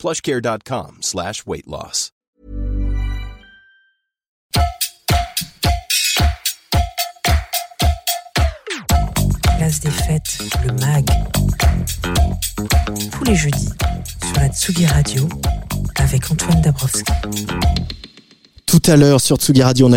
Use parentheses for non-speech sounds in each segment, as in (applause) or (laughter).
plushcare.com slash weight loss. Place des fêtes, le MAG. Tous les jeudis sur la Tsugi Radio avec Antoine Dabrowski. Tout à l'heure sur Tsugi Radio, on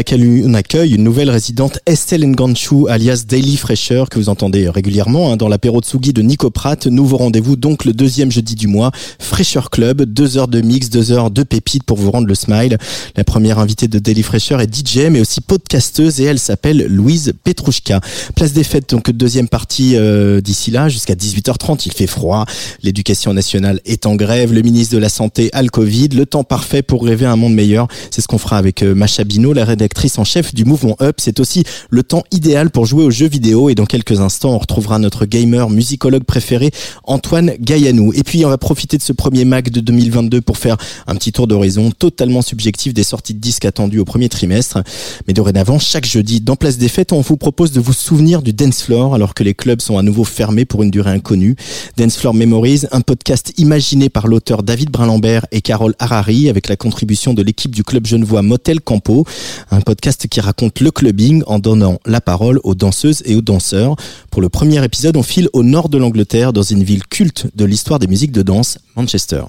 accueille, une nouvelle résidente, Estelle Nganchu, alias Daily Fresher, que vous entendez régulièrement hein, dans l'apéro Tsugi de Nico Pratt. Nouveau rendez-vous donc le deuxième jeudi du mois, Fresher Club, deux heures de mix, deux heures de pépites pour vous rendre le smile. La première invitée de Daily Fresher est DJ, mais aussi podcasteuse et elle s'appelle Louise Petrouchka. Place des fêtes, donc deuxième partie euh, d'ici là, jusqu'à 18h30. Il fait froid, l'éducation nationale est en grève, le ministre de la Santé a le Covid, le temps parfait pour rêver un monde meilleur. C'est ce qu'on fera avec euh, Macha Bino, la rédactrice en chef du mouvement Up. C'est aussi le temps idéal pour jouer aux jeux vidéo et dans quelques instants, on retrouvera notre gamer musicologue préféré, Antoine Gaillanou. Et puis, on va profiter de ce premier Mac de 2022 pour faire un petit tour d'horizon totalement subjectif des sorties de disques attendues au premier trimestre. Mais dorénavant, chaque jeudi, dans Place des Fêtes, on vous propose de vous souvenir du Dance Floor alors que les clubs sont à nouveau fermés pour une durée inconnue. Dance Floor Memories, un podcast imaginé par l'auteur David Brin-Lambert et Carole Harari avec la contribution de l'équipe du club genevois Motel Campo, un podcast qui raconte le clubbing en donnant la parole aux danseuses et aux danseurs. Pour le premier épisode, on file au nord de l'Angleterre dans une ville culte de l'histoire des musiques de danse, Manchester.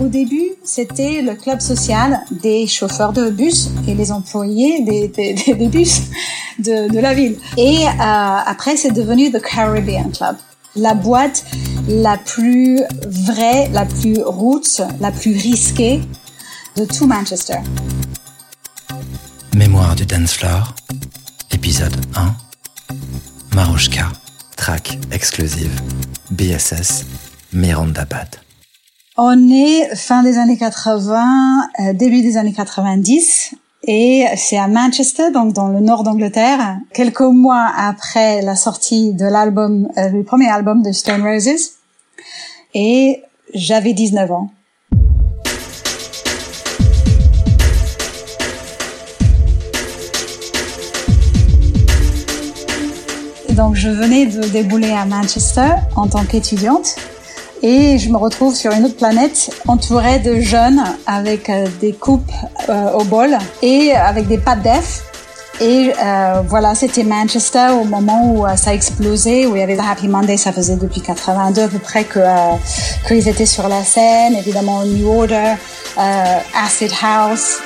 Au début, c'était le club social des chauffeurs de bus et les employés des, bus de, de, la ville. Et euh, après, c'est devenu The Caribbean Club. La boîte la plus vraie, la plus roots, la plus risquée de tout Manchester. Mémoire du dance floor, épisode 1. Marouchka, track exclusive, BSS, Miranda Bad. On est fin des années 80, euh, début des années 90. Et c'est à Manchester, donc dans le nord d'Angleterre, quelques mois après la sortie de l'album, euh, le premier album de Stone Roses. Et j'avais 19 ans. Donc je venais de débouler à Manchester en tant qu'étudiante et je me retrouve sur une autre planète entourée de jeunes avec euh, des coupes euh, au bol et avec des pattes d'EF. Et euh, voilà, c'était Manchester au moment où ça a explosé, où il y avait le Happy Monday, ça faisait depuis 82 à peu près que qu'ils étaient sur la scène, évidemment New Order, Acid House.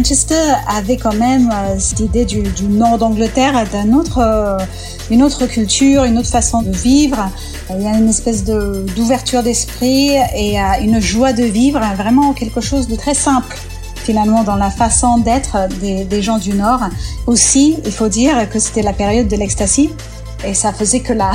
Manchester avait quand même euh, cette idée du, nord d'Angleterre, d'un autre, euh, autre culture, une autre façon de vivre. Il y a une espèce d'ouverture d'esprit et euh, une joie de vivre, vraiment quelque chose de très simple finalement dans la façon d'être des, des gens du Nord. Aussi, il faut dire que c'était la période de l'ecstasy et ça faisait que la,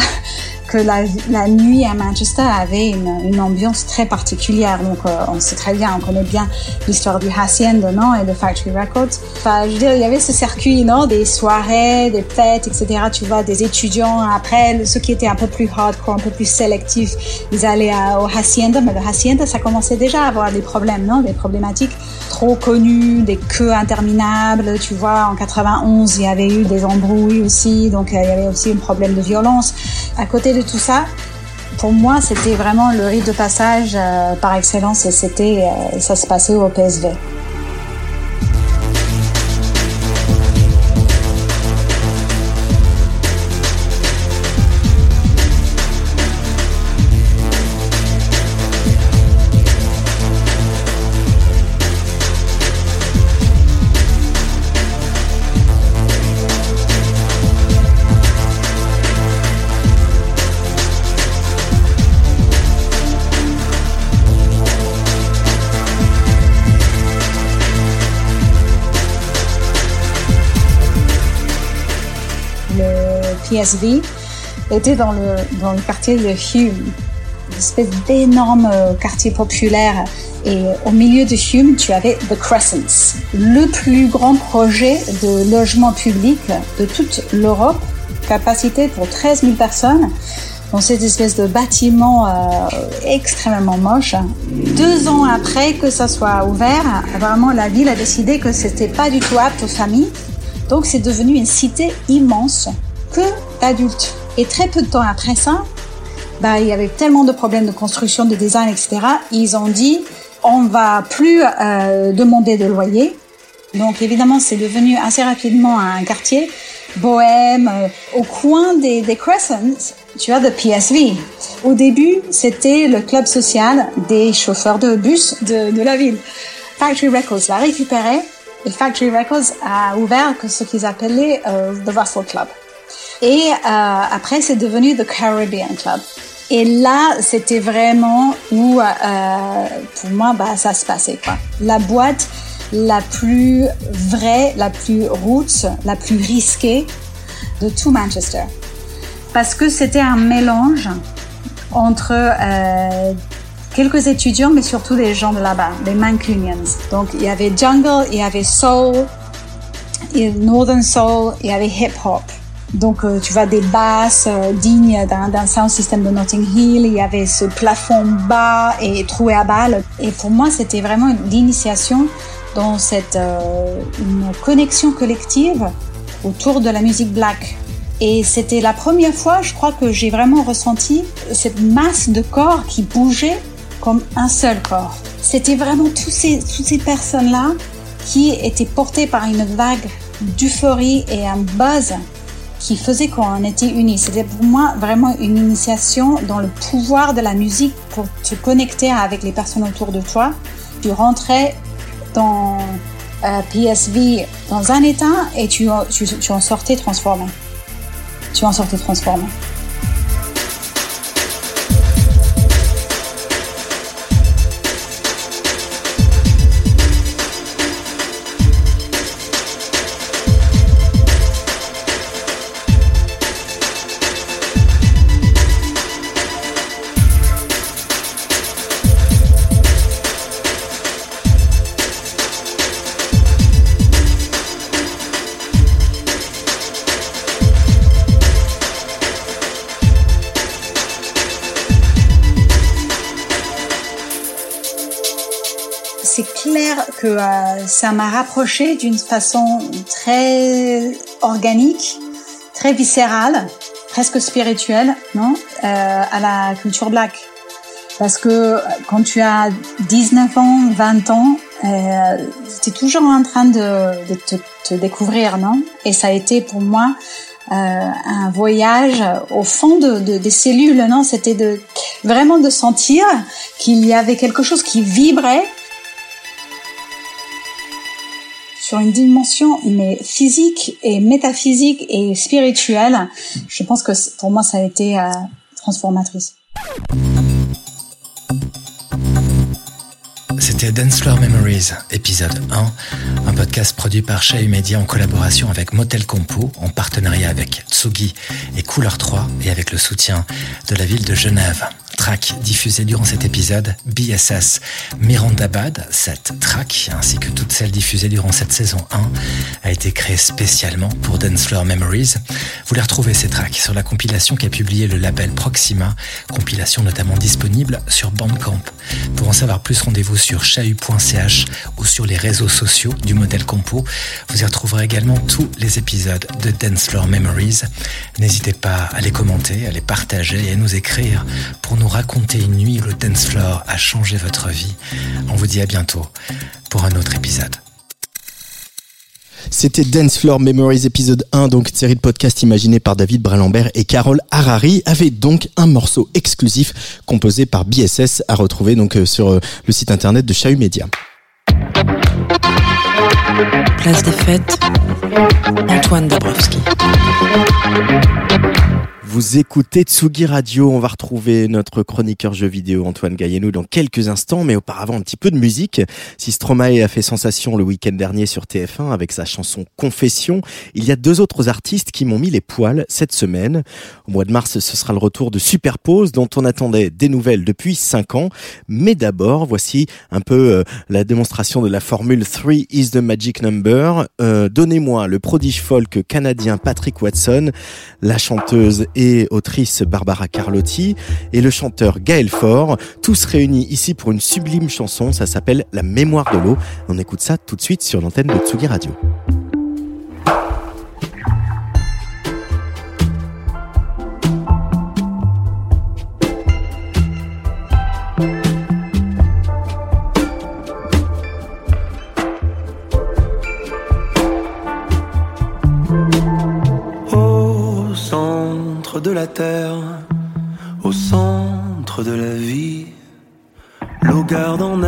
que la, nuit à Manchester avait une, ambiance très particulière. Donc, euh, on sait très bien, on connaît bien l'histoire du Hacienda, non, et de Factory Records. Enfin, je veux dire, il y avait ce circuit, non, des soirées, des fêtes, etc. Tu vois, des étudiants. Après, ceux qui étaient un peu plus hardcore, un peu plus sélectifs, ils allaient au Hacienda. Mais le Hacienda, ça commençait déjà à avoir des problèmes, non, des problématiques trop connues, des queues interminables. Tu vois, en 91, il y avait eu des embrouilles aussi. Donc, euh, il y avait aussi un problème de violence. À côté de tout ça, pour moi, c'était vraiment le rite de passage euh, par excellence et c'était, euh, ça se passait au PSV. Était dans le, dans le quartier de Hume, une espèce d'énorme euh, quartier populaire. Et au milieu de Hume, tu avais The Crescents, le plus grand projet de logement public de toute l'Europe, capacité pour 13 000 personnes dans cette espèce de bâtiment euh, extrêmement moche. Deux ans après que ça soit ouvert, vraiment la ville a décidé que c'était pas du tout apte aux familles. Donc c'est devenu une cité immense que d'adultes. Et très peu de temps après ça, bah, il y avait tellement de problèmes de construction, de design, etc. Ils ont dit, on va plus euh, demander de loyer. Donc évidemment, c'est devenu assez rapidement un quartier bohème. Euh, au coin des, des Crescents, tu as le PSV. Au début, c'était le club social des chauffeurs de bus de, de la ville. Factory Records l'a récupéré et Factory Records a ouvert ce qu'ils appelaient euh, The Russell Club. Et euh, après, c'est devenu The Caribbean Club. Et là, c'était vraiment où, euh, pour moi, bah, ça se passait. Quoi. La boîte la plus vraie, la plus roots, la plus risquée de tout Manchester. Parce que c'était un mélange entre euh, quelques étudiants, mais surtout des gens de là-bas, des Mancunians. Donc il y avait jungle, il y avait soul, il y avait northern soul, il y avait hip hop. Donc euh, tu vois des basses euh, dignes d'un sound system de Notting Hill. Il y avait ce plafond bas et troué à balles. Et pour moi, c'était vraiment l'initiation dans cette euh, une connexion collective autour de la musique black. Et c'était la première fois, je crois, que j'ai vraiment ressenti cette masse de corps qui bougeait comme un seul corps. C'était vraiment tous ces, toutes ces personnes-là qui étaient portées par une vague d'euphorie et un buzz qui faisait qu'on était unis. C'était pour moi vraiment une initiation dans le pouvoir de la musique pour te connecter avec les personnes autour de toi. Tu rentrais dans euh, PSV dans un état et tu, tu en sortais transformé. Tu en sortais transformé. Euh, ça m'a rapproché d'une façon très organique, très viscérale, presque spirituelle, non, euh, à la culture black. Parce que quand tu as 19 ans, 20 ans, euh, tu es toujours en train de, te, découvrir, non? Et ça a été pour moi euh, un voyage au fond de, de des cellules, non? C'était vraiment de sentir qu'il y avait quelque chose qui vibrait sur une dimension mais physique et métaphysique et spirituelle. Je pense que pour moi ça a été euh, transformatrice. C'était Dance Floor Memories, épisode 1, un podcast produit par Chez Media en collaboration avec Motel Compo, en partenariat avec Tsugi et Couleur 3 et avec le soutien de la ville de Genève track diffusée durant cet épisode, BSS Mirandabad. Cette track, ainsi que toutes celles diffusées durant cette saison 1, a été créée spécialement pour Dance Floor Memories. Vous les retrouvez ces tracks sur la compilation qu'a publié le label Proxima, compilation notamment disponible sur Bandcamp. Pour en savoir plus, rendez-vous sur chahut.ch ou sur les réseaux sociaux du modèle Compo. Vous y retrouverez également tous les épisodes de Dance Floor Memories. N'hésitez pas à les commenter, à les partager et à nous écrire pour nous raconter une nuit où le dance floor a changé votre vie. On vous dit à bientôt pour un autre épisode. C'était Dance Floor Memories épisode 1, donc une série de podcasts imaginés par David Bralambert et Carole Harari, avec donc un morceau exclusif composé par BSS à retrouver donc euh, sur euh, le site internet de Chahut Média. Place des fêtes, Antoine Dabrowski. Vous écoutez Tsugi Radio, on va retrouver notre chroniqueur jeu vidéo Antoine Gaillenou dans quelques instants, mais auparavant un petit peu de musique. Si Stromae a fait sensation le week-end dernier sur TF1 avec sa chanson Confession, il y a deux autres artistes qui m'ont mis les poils cette semaine. Au mois de mars, ce sera le retour de Superpose dont on attendait des nouvelles depuis cinq ans. Mais d'abord, voici un peu euh, la démonstration de la formule 3 is the magic number. Euh, donnez-moi le prodige folk canadien Patrick Watson, la chanteuse et autrice Barbara Carlotti et le chanteur Gaël Faure, tous réunis ici pour une sublime chanson, ça s'appelle La mémoire de l'eau. On écoute ça tout de suite sur l'antenne de Tsugi Radio. Au centre de la vie, l'eau garde en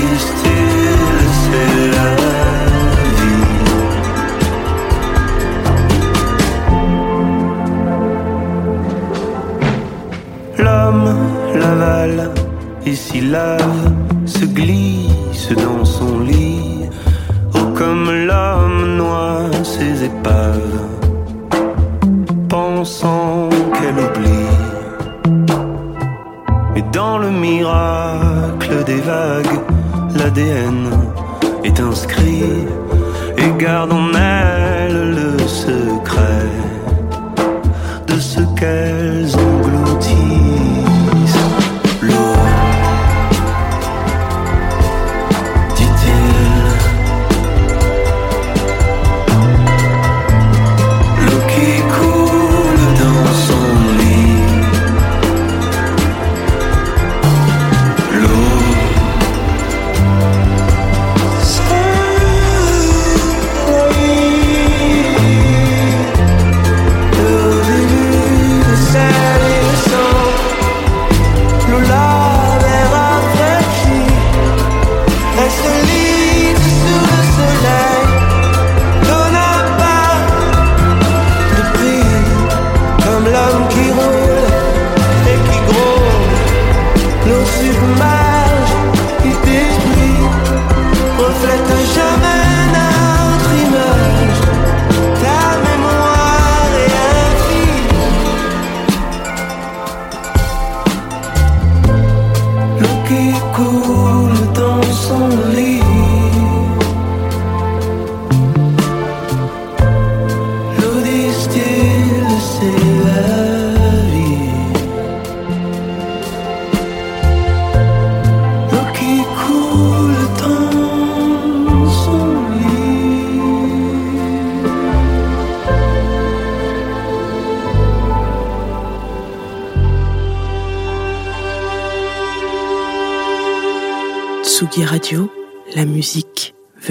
L'eau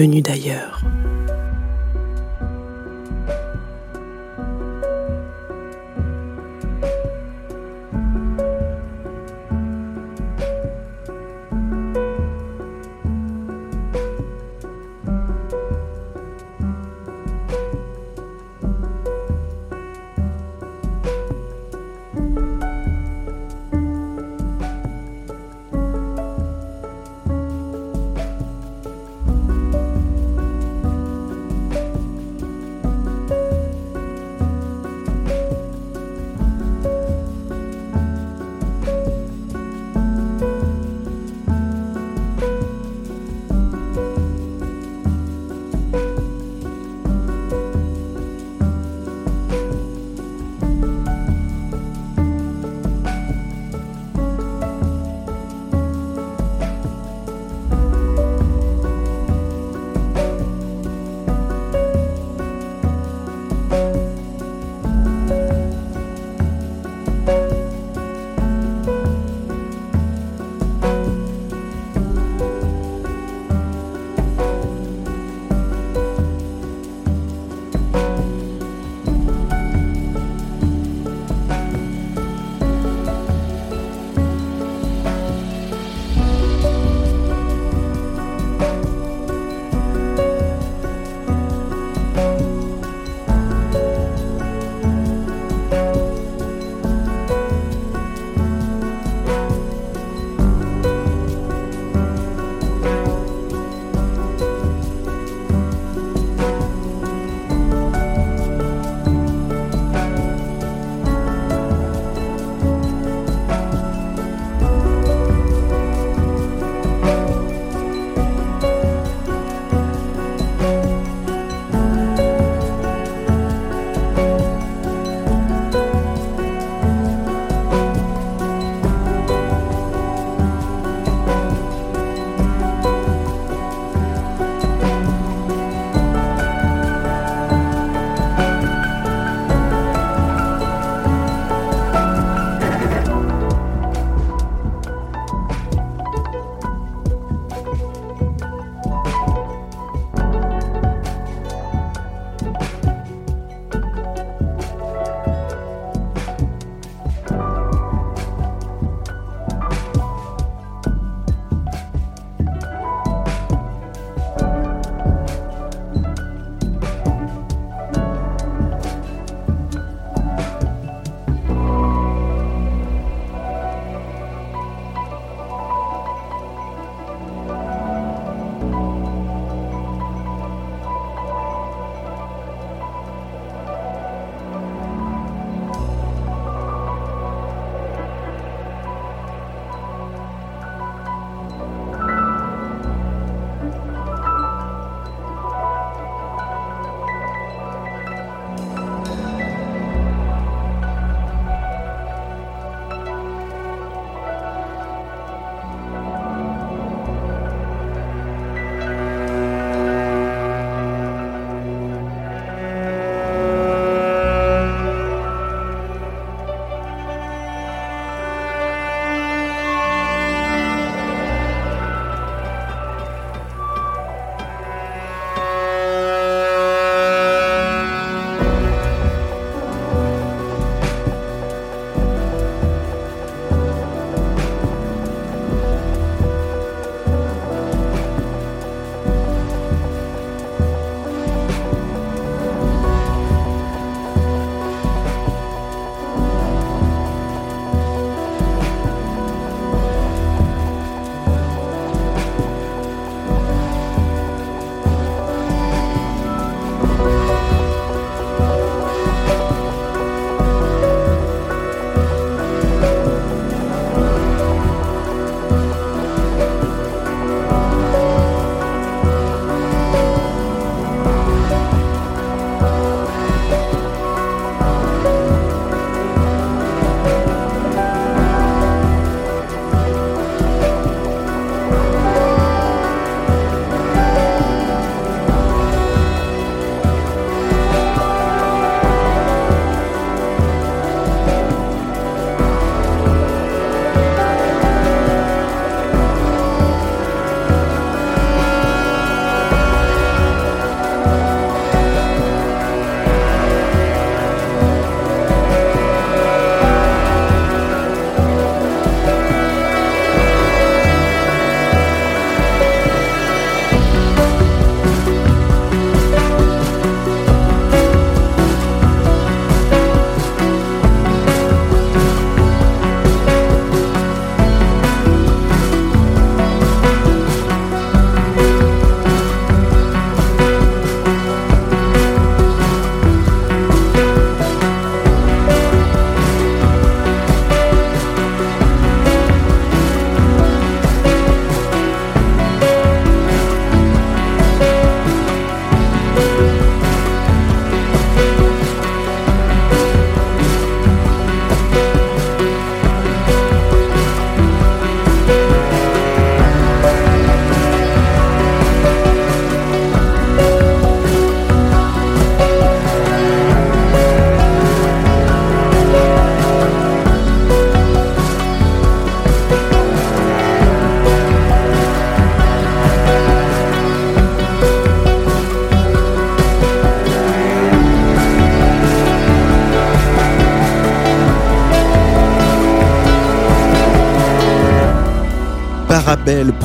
venue d'ailleurs.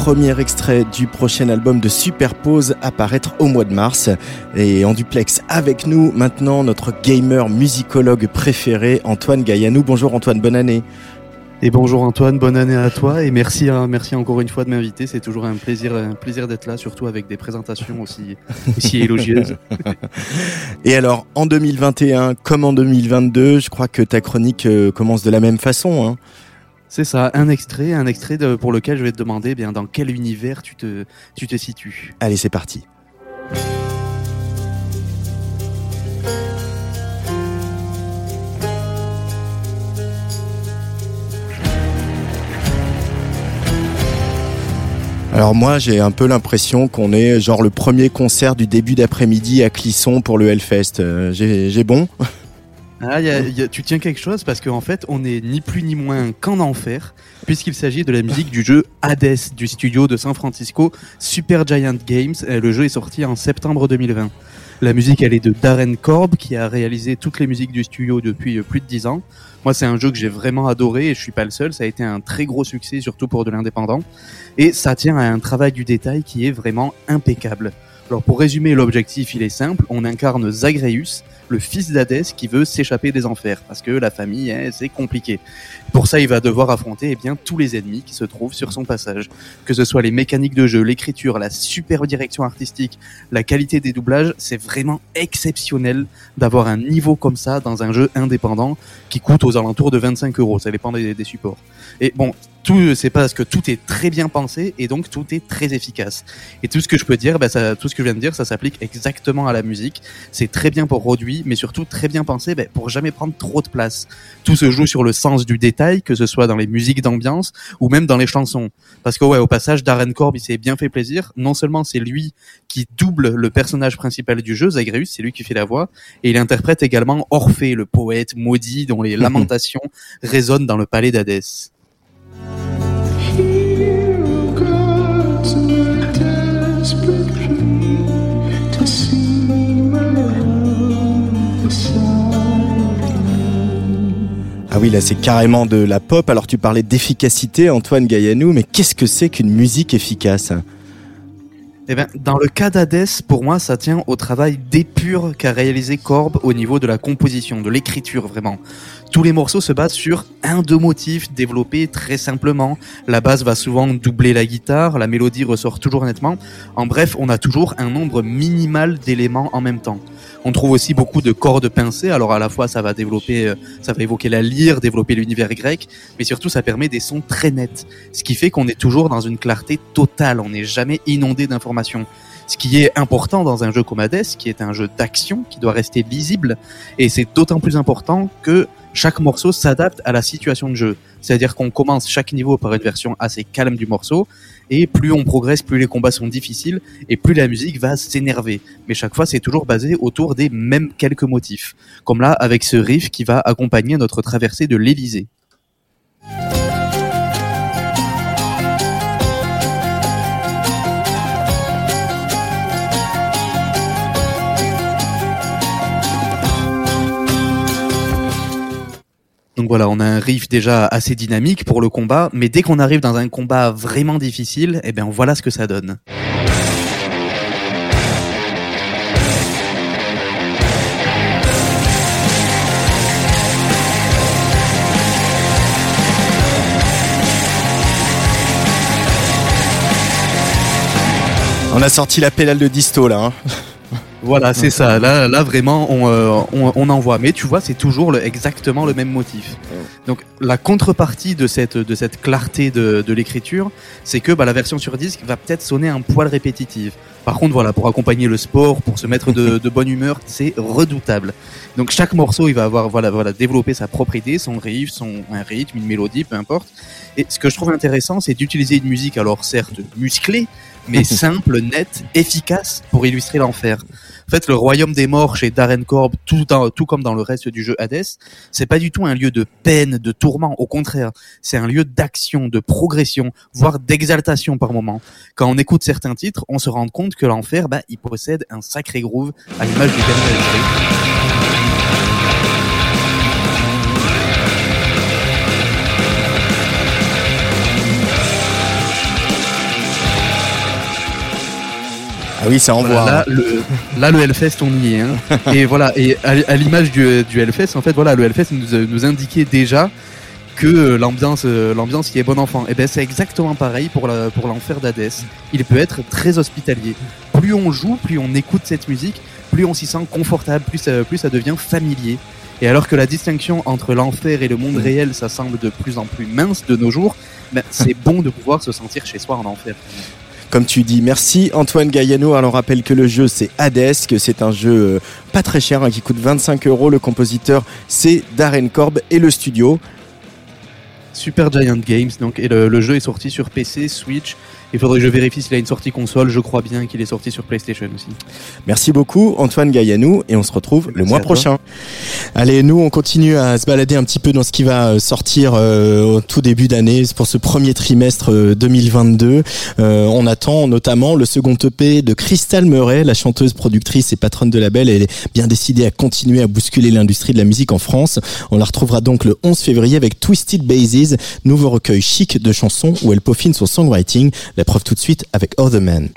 Premier extrait du prochain album de Superpose à paraître au mois de mars. Et en duplex avec nous maintenant notre gamer musicologue préféré Antoine Gaillanou. Bonjour Antoine, bonne année. Et bonjour Antoine, bonne année à toi et merci, hein, merci encore une fois de m'inviter. C'est toujours un plaisir, un plaisir d'être là, surtout avec des présentations aussi, aussi élogieuses. (laughs) et alors, en 2021 comme en 2022, je crois que ta chronique euh, commence de la même façon. Hein. C'est ça, un extrait, un extrait pour lequel je vais te demander eh bien dans quel univers tu te, tu te situes. Allez, c'est parti. Alors moi j'ai un peu l'impression qu'on est genre le premier concert du début d'après-midi à Clisson pour le Hellfest. Euh, j'ai bon? (laughs) ah, tu tiens quelque chose parce qu'en fait on est ni plus ni moins qu'en enfer puisqu'il s'agit de la musique du jeu Hades du studio de San Francisco Super Giant Games. Euh, le jeu est sorti en septembre 2020. La musique elle est de Darren Korb qui a réalisé toutes les musiques du studio depuis euh, plus de 10 ans. Moi, c'est un jeu que j'ai vraiment adoré et je suis pas le seul. Ça a été un très gros succès, surtout pour de l'indépendant. Et ça tient à un travail du détail qui est vraiment impeccable. Alors, pour résumer, l'objectif, il est simple. On incarne Zagreus, le fils d'Hadès qui veut s'échapper des enfers parce que la famille, hein, c'est compliqué. Pour ça, il va devoir affronter eh bien tous les ennemis qui se trouvent sur son passage, que ce soit les mécaniques de jeu, l'écriture, la super direction artistique, la qualité des doublages, c'est vraiment exceptionnel d'avoir un niveau comme ça dans un jeu indépendant qui coûte aux alentours de 25 euros. Ça dépend des, supports. Et bon, tout, c'est parce que tout est très bien pensé et donc tout est très efficace. Et tout ce que je peux dire, bah, tout ce que je viens de dire, ça s'applique exactement à la musique. C'est très bien pour produit, mais surtout très bien pensé bah, pour jamais prendre trop de place. Tout se joue sur le sens du détail, que ce soit dans les musiques d'ambiance ou même dans les chansons. Parce que ouais, au passage, Darren Korb, il s'est bien fait plaisir. Non seulement c'est lui qui double le personnage principal du jeu, Zagreus, c'est lui qui fait la voix, et il interprète également Orphée, le poète maudit dont les (laughs) lamentations résonnent dans le palais d'Hadès. Ah oui, là c'est carrément de la pop. Alors tu parlais d'efficacité, Antoine Gaillanou, mais qu'est-ce que c'est qu'une musique efficace? Eh bien, dans le cas d'Hadès, pour moi, ça tient au travail d'épure qu'a réalisé Korb au niveau de la composition, de l'écriture, vraiment. Tous les morceaux se basent sur un deux motifs développés très simplement. La basse va souvent doubler la guitare, la mélodie ressort toujours nettement. En bref, on a toujours un nombre minimal d'éléments en même temps. On trouve aussi beaucoup de cordes pincées. Alors à la fois, ça va développer, euh, ça va évoquer la lyre, développer l'univers grec, mais surtout, ça permet des sons très nets. Ce qui fait qu'on est toujours dans une clarté totale. On n'est jamais inondé d'informations. Ce qui est important dans un jeu comme Hades, qui est un jeu d'action, qui doit rester lisible, et c'est d'autant plus important que chaque morceau s'adapte à la situation de jeu. C'est-à-dire qu'on commence chaque niveau par une version assez calme du morceau, et plus on progresse, plus les combats sont difficiles, et plus la musique va s'énerver. Mais chaque fois, c'est toujours basé autour des mêmes quelques motifs. Comme là, avec ce riff qui va accompagner notre traversée de l'Elysée. Donc voilà, on a un riff déjà assez dynamique pour le combat, mais dès qu'on arrive dans un combat vraiment difficile, eh bien voilà ce que ça donne. On a sorti la pédale de disto là. Hein. Voilà, c'est ça. Là, là vraiment, on, euh, on, on, en voit. Mais tu vois, c'est toujours le, exactement le même motif. Donc, la contrepartie de cette, de cette clarté de, de l'écriture, c'est que bah, la version sur disque va peut-être sonner un poil répétitive. Par contre, voilà, pour accompagner le sport, pour se mettre de, de bonne humeur, c'est redoutable. Donc, chaque morceau, il va avoir, voilà, voilà, développer sa propre idée, son riff, son un rythme, une mélodie, peu importe. Et ce que je trouve intéressant, c'est d'utiliser une musique, alors certes musclée, mais (laughs) simple, nette, efficace pour illustrer l'enfer. En fait, le royaume des morts chez Darren Korb, tout, tout comme dans le reste du jeu Hades, c'est pas du tout un lieu de peine, de tourment. Au contraire, c'est un lieu d'action, de progression, voire d'exaltation par moment. Quand on écoute certains titres, on se rend compte que l'enfer, bah, il possède un sacré groove à l'image du dernier Ah oui, c'est en Voilà, voir. là, le, là, le Hellfest, on y est. hein. (laughs) et voilà, et à, à l'image du, du Hellfest, en fait, voilà, le Hellfest nous, nous indiquait déjà que euh, l'ambiance, euh, l'ambiance qui est bon enfant. Et ben, c'est exactement pareil pour la, pour l'enfer d'Hadès. Il peut être très hospitalier. Plus on joue, plus on écoute cette musique, plus on s'y sent confortable, plus ça, plus ça devient familier. Et alors que la distinction entre l'enfer et le monde réel, ça semble de plus en plus mince de nos jours, ben, c'est (laughs) bon de pouvoir se sentir chez soi en enfer. Comme tu dis, merci Antoine Gaillano. Alors rappelle que le jeu c'est Hades, que c'est un jeu euh, pas très cher, hein, qui coûte 25 euros. Le compositeur c'est Darren Korb et le studio. Super Giant Games, donc, et le jeu est sorti sur PC, Switch. Il faudrait que je vérifie s'il a une sortie console. Je crois bien qu'il est sorti sur PlayStation aussi. Merci beaucoup Antoine Gaillanou et on se retrouve le mois prochain. Allez, nous on continue à se balader un petit peu dans ce qui va euh, sortir euh, au tout début d'année pour ce premier trimestre euh, 2022. Euh, on attend notamment le second EP de Crystal Murray, la chanteuse, productrice et patronne de label. Elle est bien décidée à continuer à bousculer l'industrie de la musique en France. On la retrouvera donc le 11 février avec Twisted Bases, nouveau recueil chic de chansons où elle peaufine son songwriting. La preuve tout de suite avec Other Man.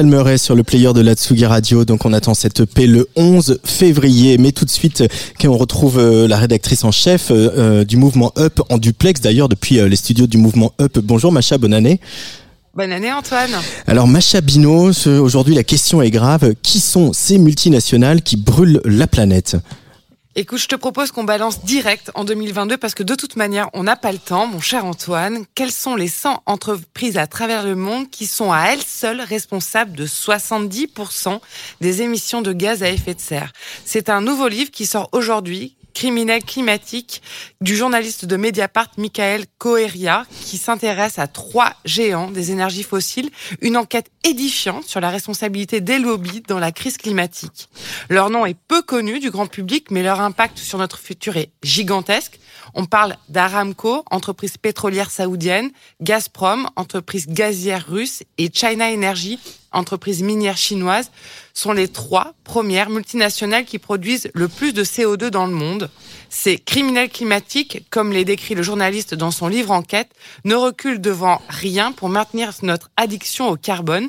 Crystal Murray sur le player de la Tsugi Radio. Donc on attend cette EP le 11 février. Mais tout de suite, quand on retrouve euh, la rédactrice en chef euh, euh, du mouvement Up en duplex d'ailleurs depuis euh, les studios du mouvement Up. Bonjour Macha, bonne année. Bonne année Antoine. Alors Macha Bino, aujourd'hui la question est grave. Qui sont ces multinationales qui brûlent la planète? Écoute, je te propose qu'on balance direct en 2022 parce que de toute manière, on n'a pas le temps, mon cher Antoine. Quelles sont les 100 entreprises à travers le monde qui sont à elles seules responsables de 70% des émissions de gaz à effet de serre? C'est un nouveau livre qui sort aujourd'hui. Criminel climatique du journaliste de Mediapart Michael Coeria qui s'intéresse à trois géants des énergies fossiles, une enquête édifiante sur la responsabilité des lobbies dans la crise climatique. Leur nom est peu connu du grand public, mais leur impact sur notre futur est gigantesque. On parle d'Aramco, entreprise pétrolière saoudienne, Gazprom, entreprise gazière russe, et China Energy, entreprise minière chinoise, sont les trois premières multinationales qui produisent le plus de CO2 dans le monde. Ces criminels climatiques, comme les décrit le journaliste dans son livre Enquête, ne reculent devant rien pour maintenir notre addiction au carbone.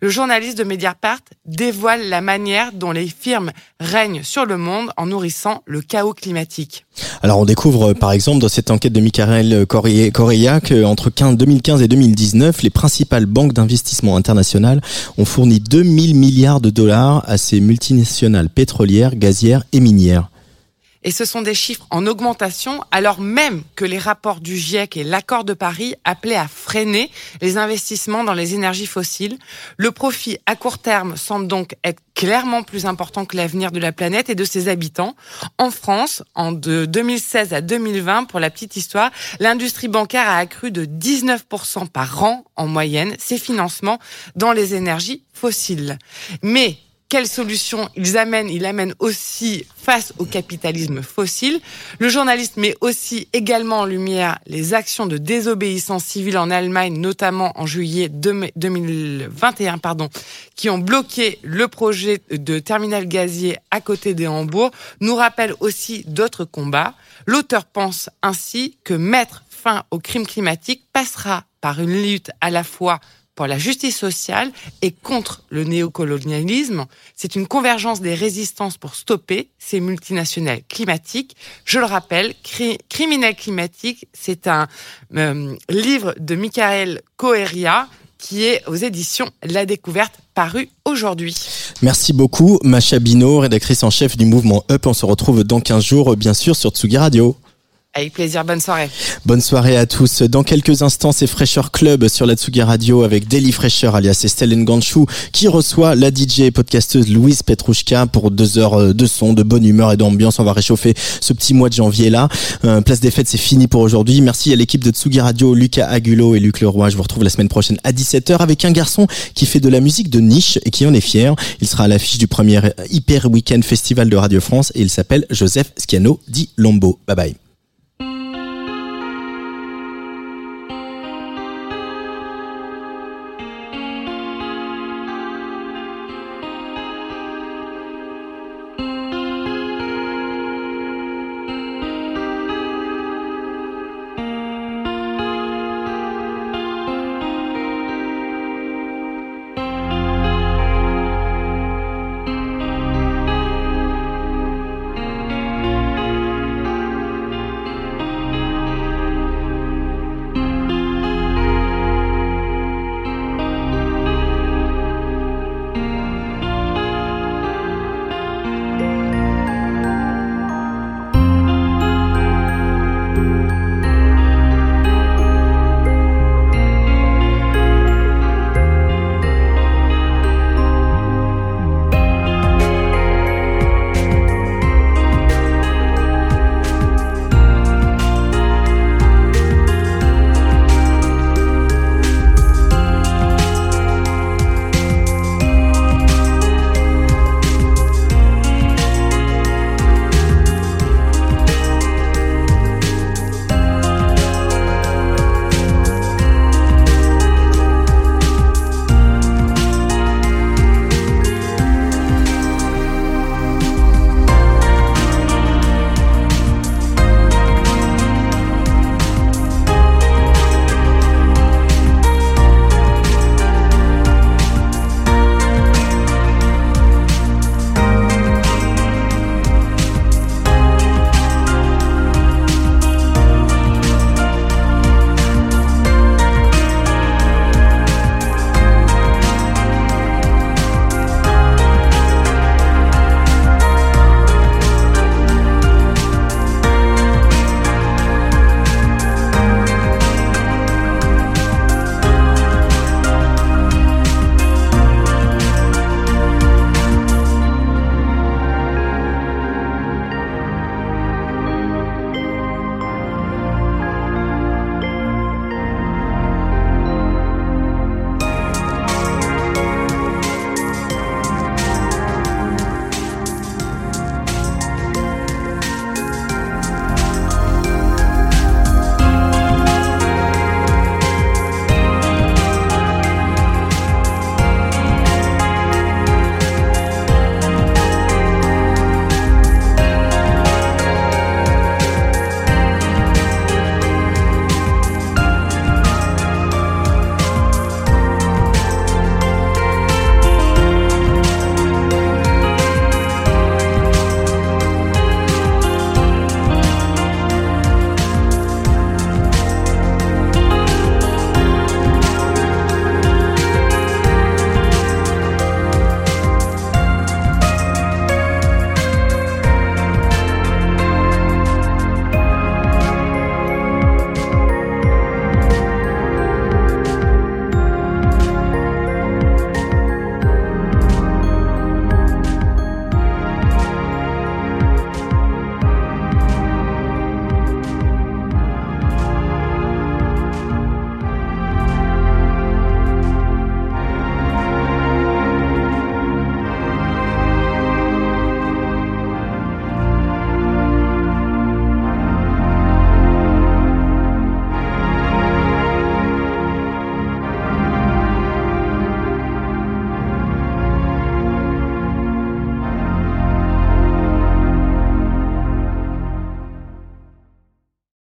Le journaliste de Mediapart dévoile la manière dont les firmes règnent sur le monde en nourrissant le chaos climatique. Alors on découvre euh, par exemple dans cette enquête de Michael Correa qu'entre 15 2015 et 2019, les principales banques d'investissement internationales ont fourni 2000 milliards de dollars à ces multinationales pétrolières, gazières et minières. Et ce sont des chiffres en augmentation, alors même que les rapports du GIEC et l'accord de Paris appelaient à freiner les investissements dans les énergies fossiles. Le profit à court terme semble donc être clairement plus important que l'avenir de la planète et de ses habitants. En France, en de 2016 à 2020, pour la petite histoire, l'industrie bancaire a accru de 19% par an en moyenne ses financements dans les énergies fossiles. Mais quelles solutions ils amènent Il amène aussi face au capitalisme fossile. Le journaliste met aussi également en lumière les actions de désobéissance civile en Allemagne, notamment en juillet 2021, pardon, qui ont bloqué le projet de terminal gazier à côté des Hambourg, nous rappelle aussi d'autres combats. L'auteur pense ainsi que mettre fin au crime climatique passera par une lutte à la fois pour la justice sociale et contre le néocolonialisme. C'est une convergence des résistances pour stopper ces multinationales climatiques. Je le rappelle, Cri Criminel climatique, c'est un euh, livre de Michael Coeria qui est aux éditions La Découverte, paru aujourd'hui. Merci beaucoup, Macha Bino, rédactrice en chef du mouvement Up. On se retrouve dans 15 jours, bien sûr, sur Tsugi Radio. Avec plaisir, bonne soirée. Bonne soirée à tous. Dans quelques instants, c'est Fresher Club sur la Tsugi Radio avec Daily Fresher alias Estelle Nganchou qui reçoit la DJ et podcasteuse Louise Petrouchka pour deux heures de son, de bonne humeur et d'ambiance. On va réchauffer ce petit mois de janvier là. Euh, place des fêtes, c'est fini pour aujourd'hui. Merci à l'équipe de Tsugi Radio, Lucas Agulo et Luc Leroy. Je vous retrouve la semaine prochaine à 17h avec un garçon qui fait de la musique de niche et qui en est fier. Il sera à l'affiche du premier Hyper Weekend Festival de Radio France et il s'appelle Joseph Schiano di Lombo. Bye bye.